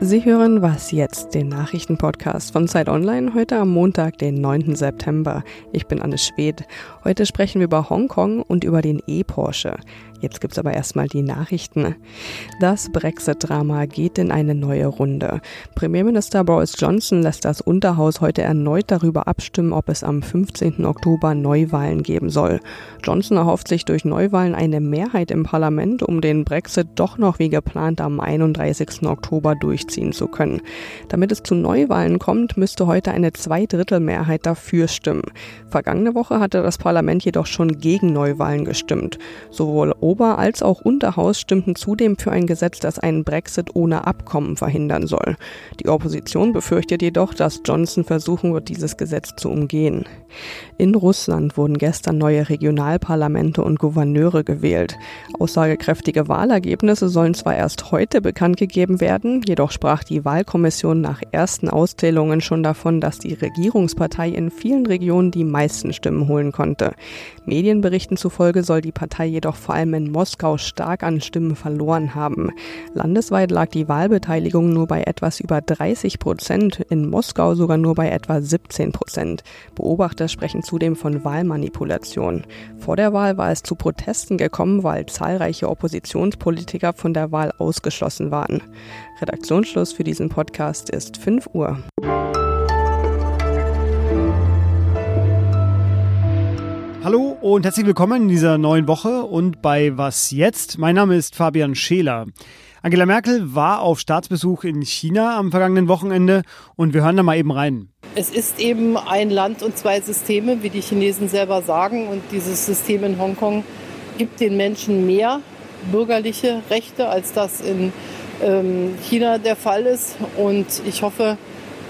Sie hören Was jetzt, den Nachrichtenpodcast von Zeit Online, heute am Montag, den 9. September. Ich bin Anne Schwed. Heute sprechen wir über Hongkong und über den E-Porsche. Jetzt gibt's aber erstmal die Nachrichten. Das Brexit-Drama geht in eine neue Runde. Premierminister Boris Johnson lässt das Unterhaus heute erneut darüber abstimmen, ob es am 15. Oktober Neuwahlen geben soll. Johnson erhofft sich durch Neuwahlen eine Mehrheit im Parlament, um den Brexit doch noch wie geplant am 31. Oktober durchziehen zu können. Damit es zu Neuwahlen kommt, müsste heute eine Zweidrittelmehrheit dafür stimmen. Vergangene Woche hatte das Parlament jedoch schon gegen Neuwahlen gestimmt. Sowohl Ober- als auch Unterhaus stimmten zudem für ein Gesetz, das einen Brexit ohne Abkommen verhindern soll. Die Opposition befürchtet jedoch, dass Johnson versuchen wird, dieses Gesetz zu umgehen. In Russland wurden gestern neue Regionalparlamente und Gouverneure gewählt. Aussagekräftige Wahlergebnisse sollen zwar erst heute bekannt gegeben werden, jedoch sprach die Wahlkommission nach ersten Auszählungen schon davon, dass die Regierungspartei in vielen Regionen die meisten Stimmen holen konnte. Medienberichten zufolge soll die Partei jedoch vor allem in Moskau stark an Stimmen verloren haben. Landesweit lag die Wahlbeteiligung nur bei etwas über 30 Prozent, in Moskau sogar nur bei etwa 17 Prozent. Beobachter sprechen zudem von Wahlmanipulation. Vor der Wahl war es zu Protesten gekommen, weil zahlreiche Oppositionspolitiker von der Wahl ausgeschlossen waren. Redaktionsschluss für diesen Podcast ist 5 Uhr. Hallo und herzlich willkommen in dieser neuen Woche und bei Was jetzt? Mein Name ist Fabian Scheler. Angela Merkel war auf Staatsbesuch in China am vergangenen Wochenende und wir hören da mal eben rein. Es ist eben ein Land und zwei Systeme, wie die Chinesen selber sagen. Und dieses System in Hongkong gibt den Menschen mehr bürgerliche Rechte, als das in ähm, China der Fall ist. Und ich hoffe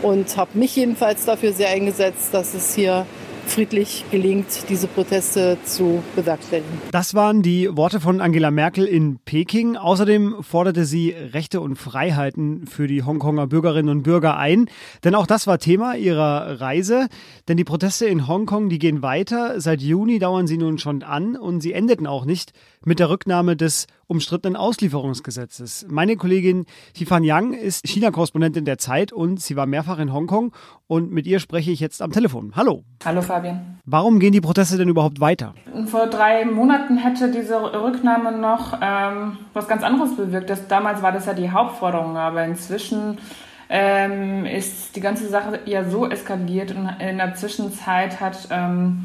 und habe mich jedenfalls dafür sehr eingesetzt, dass es hier friedlich gelingt, diese Proteste zu bewerkstelligen. Das waren die Worte von Angela Merkel in Peking. Außerdem forderte sie Rechte und Freiheiten für die Hongkonger Bürgerinnen und Bürger ein. Denn auch das war Thema ihrer Reise. Denn die Proteste in Hongkong, die gehen weiter. Seit Juni dauern sie nun schon an und sie endeten auch nicht mit der Rücknahme des umstrittenen Auslieferungsgesetzes. Meine Kollegin Tifan Yang ist China-Korrespondentin der Zeit und sie war mehrfach in Hongkong und mit ihr spreche ich jetzt am Telefon. Hallo. Hallo Fabian. Warum gehen die Proteste denn überhaupt weiter? Vor drei Monaten hätte diese Rücknahme noch ähm, was ganz anderes bewirkt. Das, damals war das ja die Hauptforderung, aber inzwischen ähm, ist die ganze Sache ja so eskaliert und in der Zwischenzeit hat ähm,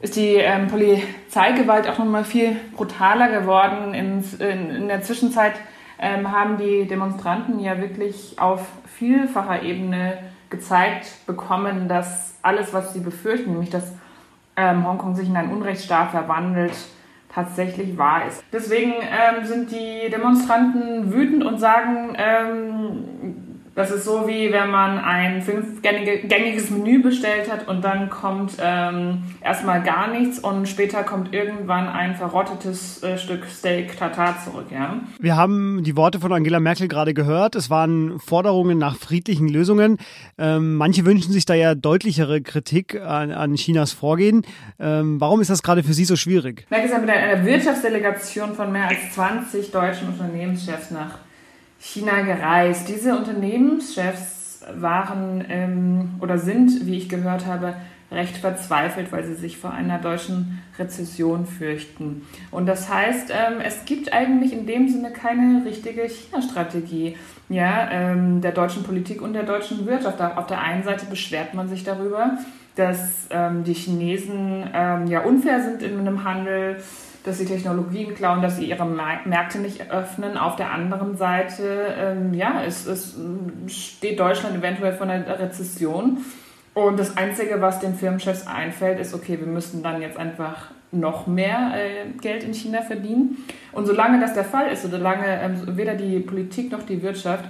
ist die ähm, Polizeigewalt auch nochmal viel brutaler geworden. In, in, in der Zwischenzeit ähm, haben die Demonstranten ja wirklich auf vielfacher Ebene gezeigt bekommen, dass alles, was sie befürchten, nämlich dass ähm, Hongkong sich in einen Unrechtsstaat verwandelt, tatsächlich wahr ist. Deswegen ähm, sind die Demonstranten wütend und sagen, ähm, das ist so wie wenn man ein fünfgängiges Menü bestellt hat und dann kommt ähm, erstmal gar nichts und später kommt irgendwann ein verrottetes äh, Stück Steak Tartar zurück. Ja? Wir haben die Worte von Angela Merkel gerade gehört. Es waren Forderungen nach friedlichen Lösungen. Ähm, manche wünschen sich da ja deutlichere Kritik an, an Chinas Vorgehen. Ähm, warum ist das gerade für Sie so schwierig? Merkel ist ja mit einer Wirtschaftsdelegation von mehr als 20 deutschen Unternehmenschefs nach China gereist. Diese Unternehmenschefs waren ähm, oder sind, wie ich gehört habe, recht verzweifelt, weil sie sich vor einer deutschen Rezession fürchten. Und das heißt, ähm, es gibt eigentlich in dem Sinne keine richtige China-Strategie ja, ähm, der deutschen Politik und der deutschen Wirtschaft. Auf der einen Seite beschwert man sich darüber, dass ähm, die Chinesen ähm, ja unfair sind in einem Handel, dass sie Technologien klauen, dass sie ihre Märkte nicht öffnen. Auf der anderen Seite, ähm, ja, es, es steht Deutschland eventuell vor einer Rezession. Und das Einzige, was den Firmenchefs einfällt, ist, okay, wir müssen dann jetzt einfach noch mehr äh, Geld in China verdienen. Und solange das der Fall ist, solange ähm, weder die Politik noch die Wirtschaft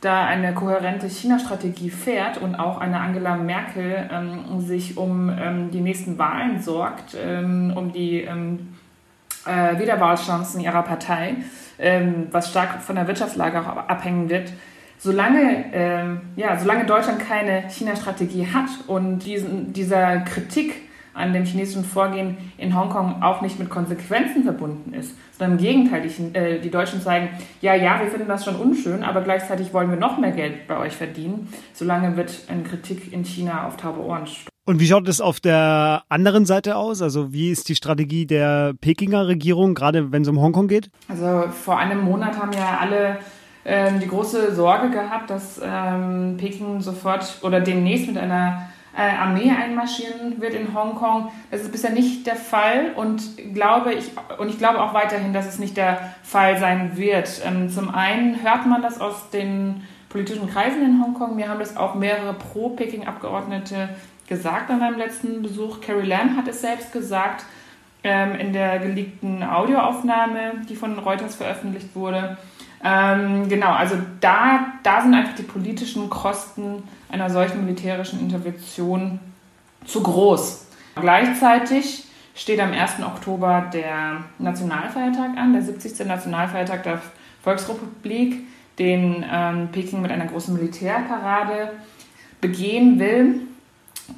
da eine kohärente China-Strategie fährt und auch eine Angela Merkel ähm, sich um ähm, die nächsten Wahlen sorgt, ähm, um die ähm, äh, Wiederwahlchancen ihrer Partei, ähm, was stark von der Wirtschaftslage auch abhängen wird. Solange, ähm, ja, solange Deutschland keine China-Strategie hat und diesen, dieser Kritik an dem chinesischen Vorgehen in Hongkong auch nicht mit Konsequenzen verbunden ist, sondern im Gegenteil, die, äh, die Deutschen zeigen, ja, ja, wir finden das schon unschön, aber gleichzeitig wollen wir noch mehr Geld bei euch verdienen. Solange wird eine Kritik in China auf taube Ohren stoßen. Und wie schaut es auf der anderen Seite aus? Also wie ist die Strategie der Pekinger Regierung, gerade wenn es um Hongkong geht? Also vor einem Monat haben ja alle ähm, die große Sorge gehabt, dass ähm, Peking sofort oder demnächst mit einer äh, Armee einmarschieren wird in Hongkong. Das ist bisher nicht der Fall und glaube ich und ich glaube auch weiterhin, dass es nicht der Fall sein wird. Ähm, zum einen hört man das aus den politischen Kreisen in Hongkong. Mir haben das auch mehrere Pro-Peking-Abgeordnete gesagt an meinem letzten Besuch. Carrie Lam hat es selbst gesagt ähm, in der geleakten Audioaufnahme, die von Reuters veröffentlicht wurde. Ähm, genau, also da, da sind einfach die politischen Kosten einer solchen militärischen Intervention zu groß. Gleichzeitig steht am 1. Oktober der Nationalfeiertag an, der 70. Nationalfeiertag der Volksrepublik, den ähm, Peking mit einer großen Militärparade begehen will.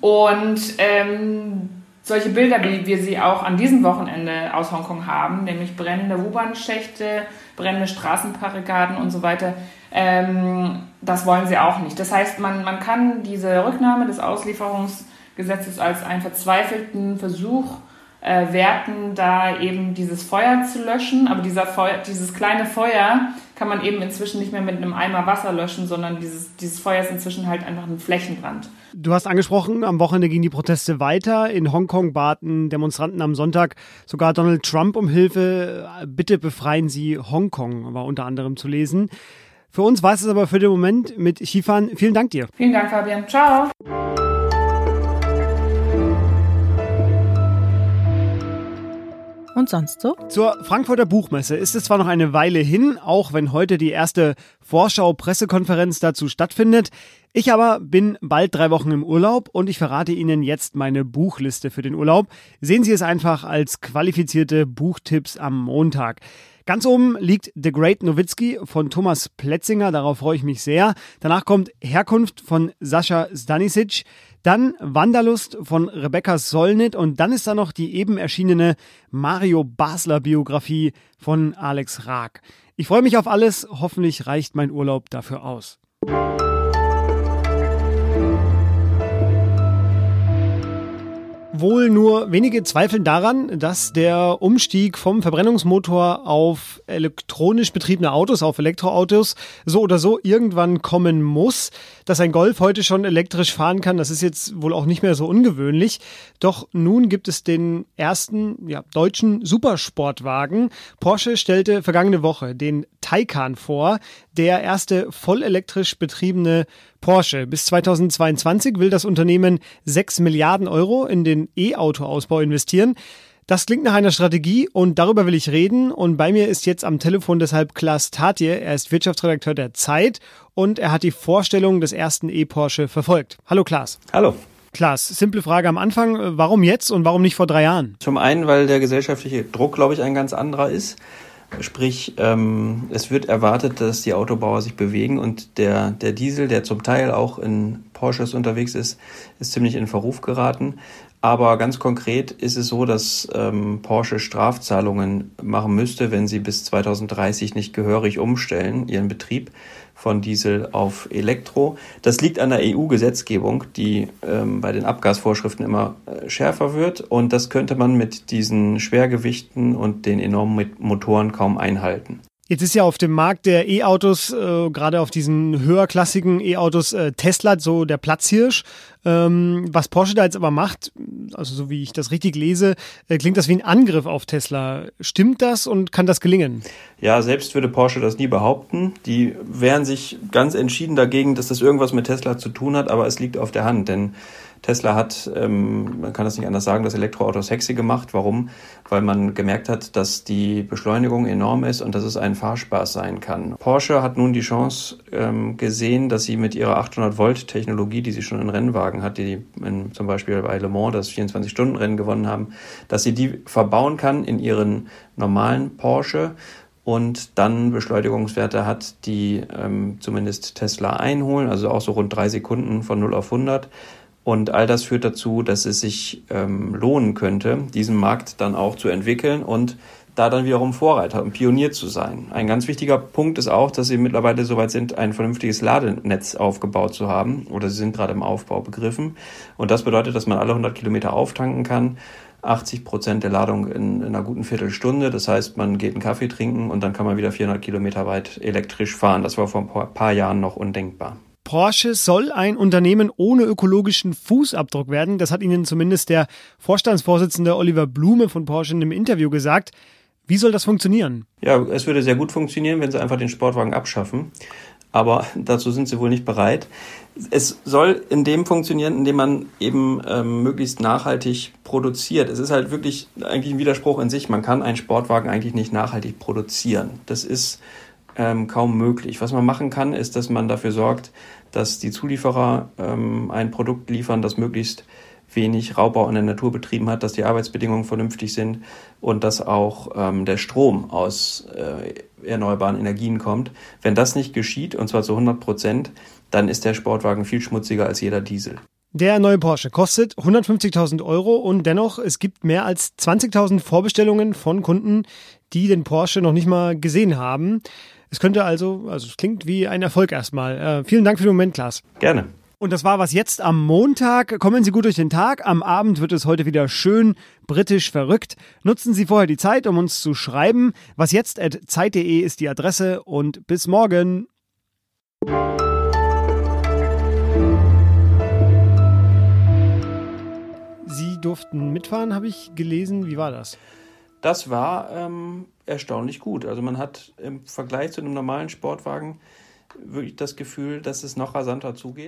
Und ähm, solche Bilder, wie wir sie auch an diesem Wochenende aus Hongkong haben, nämlich brennende U-Bahn-Schächte, brennende Straßenbarrikaden und so weiter, ähm, das wollen sie auch nicht. Das heißt, man, man kann diese Rücknahme des Auslieferungsgesetzes als einen verzweifelten Versuch äh, werten, da eben dieses Feuer zu löschen. Aber dieser Feuer, dieses kleine Feuer kann man eben inzwischen nicht mehr mit einem Eimer Wasser löschen, sondern dieses, dieses Feuer ist inzwischen halt einfach ein Flächenbrand. Du hast angesprochen, am Wochenende gingen die Proteste weiter. In Hongkong baten Demonstranten am Sonntag sogar Donald Trump um Hilfe. Bitte befreien Sie Hongkong, war unter anderem zu lesen. Für uns war es aber für den Moment mit Skifan. Vielen Dank dir. Vielen Dank, Fabian. Ciao. Und sonst so? Zur Frankfurter Buchmesse ist es zwar noch eine Weile hin, auch wenn heute die erste Vorschau-Pressekonferenz dazu stattfindet. Ich aber bin bald drei Wochen im Urlaub und ich verrate Ihnen jetzt meine Buchliste für den Urlaub. Sehen Sie es einfach als qualifizierte Buchtipps am Montag. Ganz oben liegt The Great Nowitzki von Thomas Pletzinger, darauf freue ich mich sehr. Danach kommt Herkunft von Sascha Stanisic. Dann Wanderlust von Rebecca Solnit und dann ist da noch die eben erschienene Mario Basler Biografie von Alex Raag. Ich freue mich auf alles, hoffentlich reicht mein Urlaub dafür aus. Wohl nur wenige zweifeln daran, dass der Umstieg vom Verbrennungsmotor auf elektronisch betriebene Autos, auf Elektroautos, so oder so irgendwann kommen muss. Dass ein Golf heute schon elektrisch fahren kann, das ist jetzt wohl auch nicht mehr so ungewöhnlich. Doch nun gibt es den ersten ja, deutschen Supersportwagen. Porsche stellte vergangene Woche den Taycan vor, der erste vollelektrisch betriebene Porsche. Bis 2022 will das Unternehmen 6 Milliarden Euro in den E-Auto-Ausbau investieren. Das klingt nach einer Strategie und darüber will ich reden. Und bei mir ist jetzt am Telefon deshalb Klaas Tatje. Er ist Wirtschaftsredakteur der Zeit und er hat die Vorstellung des ersten E-Porsche verfolgt. Hallo Klaas. Hallo. Klaas, simple Frage am Anfang. Warum jetzt und warum nicht vor drei Jahren? Zum einen, weil der gesellschaftliche Druck, glaube ich, ein ganz anderer ist. Sprich, ähm, es wird erwartet, dass die Autobauer sich bewegen und der, der Diesel, der zum Teil auch in Porsches unterwegs ist, ist ziemlich in Verruf geraten. Aber ganz konkret ist es so, dass ähm, Porsche Strafzahlungen machen müsste, wenn sie bis 2030 nicht gehörig umstellen, ihren Betrieb von Diesel auf Elektro. Das liegt an der EU-Gesetzgebung, die ähm, bei den Abgasvorschriften immer äh, schärfer wird. Und das könnte man mit diesen Schwergewichten und den enormen Motoren kaum einhalten. Jetzt ist ja auf dem Markt der E-Autos, äh, gerade auf diesen höherklassigen E-Autos, äh, Tesla so der Platzhirsch. Ähm, was Porsche da jetzt aber macht, also so wie ich das richtig lese, äh, klingt das wie ein Angriff auf Tesla. Stimmt das und kann das gelingen? Ja, selbst würde Porsche das nie behaupten. Die wehren sich ganz entschieden dagegen, dass das irgendwas mit Tesla zu tun hat, aber es liegt auf der Hand, denn Tesla hat, ähm, man kann das nicht anders sagen, das Elektroauto sexy gemacht. Warum? Weil man gemerkt hat, dass die Beschleunigung enorm ist und dass es ein Fahrspaß sein kann. Porsche hat nun die Chance ähm, gesehen, dass sie mit ihrer 800 Volt Technologie, die sie schon in Rennwagen hat, die in, zum Beispiel bei Le Mans das 24-Stunden-Rennen gewonnen haben, dass sie die verbauen kann in ihren normalen Porsche und dann Beschleunigungswerte hat, die ähm, zumindest Tesla einholen, also auch so rund drei Sekunden von 0 auf 100 Und all das führt dazu, dass es sich ähm, lohnen könnte, diesen Markt dann auch zu entwickeln und da dann wiederum Vorreiter und Pionier zu sein. Ein ganz wichtiger Punkt ist auch, dass sie mittlerweile soweit sind, ein vernünftiges Ladenetz aufgebaut zu haben oder sie sind gerade im Aufbau begriffen. Und das bedeutet, dass man alle 100 Kilometer auftanken kann. 80 Prozent der Ladung in, in, einer guten Viertelstunde. Das heißt, man geht einen Kaffee trinken und dann kann man wieder 400 Kilometer weit elektrisch fahren. Das war vor ein paar Jahren noch undenkbar. Porsche soll ein Unternehmen ohne ökologischen Fußabdruck werden. Das hat Ihnen zumindest der Vorstandsvorsitzende Oliver Blume von Porsche in einem Interview gesagt. Wie soll das funktionieren? Ja, es würde sehr gut funktionieren, wenn sie einfach den Sportwagen abschaffen. Aber dazu sind sie wohl nicht bereit. Es soll in dem funktionieren, indem man eben ähm, möglichst nachhaltig produziert. Es ist halt wirklich eigentlich ein Widerspruch in sich. Man kann einen Sportwagen eigentlich nicht nachhaltig produzieren. Das ist ähm, kaum möglich. Was man machen kann, ist, dass man dafür sorgt, dass die Zulieferer ähm, ein Produkt liefern, das möglichst wenig Raubbau in der Natur betrieben hat, dass die Arbeitsbedingungen vernünftig sind und dass auch ähm, der Strom aus äh, erneuerbaren Energien kommt. Wenn das nicht geschieht, und zwar zu 100 Prozent, dann ist der Sportwagen viel schmutziger als jeder Diesel. Der neue Porsche kostet 150.000 Euro und dennoch, es gibt mehr als 20.000 Vorbestellungen von Kunden, die den Porsche noch nicht mal gesehen haben. Es könnte also, also es klingt wie ein Erfolg erstmal. Äh, vielen Dank für den Moment, Klaas. Gerne. Und das war was jetzt am Montag. Kommen Sie gut durch den Tag. Am Abend wird es heute wieder schön britisch verrückt. Nutzen Sie vorher die Zeit, um uns zu schreiben. Was jetzt at zeit.de ist die Adresse und bis morgen. Sie durften mitfahren, habe ich gelesen. Wie war das? Das war ähm, erstaunlich gut. Also man hat im Vergleich zu einem normalen Sportwagen wirklich das Gefühl, dass es noch rasanter zugeht.